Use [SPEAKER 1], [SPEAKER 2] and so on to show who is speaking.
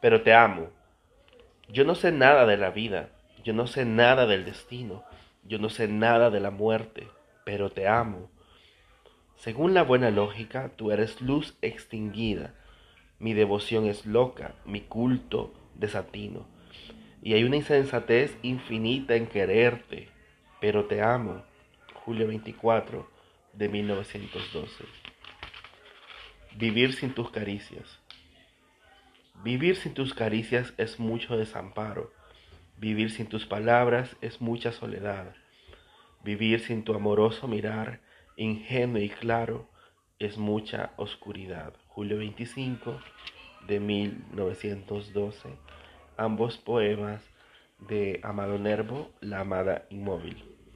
[SPEAKER 1] pero te amo. Yo no sé nada de la vida, yo no sé nada del destino, yo no sé nada de la muerte, pero te amo. Según la buena lógica, tú eres luz extinguida. Mi devoción es loca, mi culto desatino. Y hay una insensatez infinita en quererte, pero te amo. Julio 24 de 1912. Vivir sin tus caricias. Vivir sin tus caricias es mucho desamparo. Vivir sin tus palabras es mucha soledad. Vivir sin tu amoroso mirar, ingenuo y claro, es mucha oscuridad. Julio 25 de 1912. Ambos poemas de Amado Nervo, La amada inmóvil.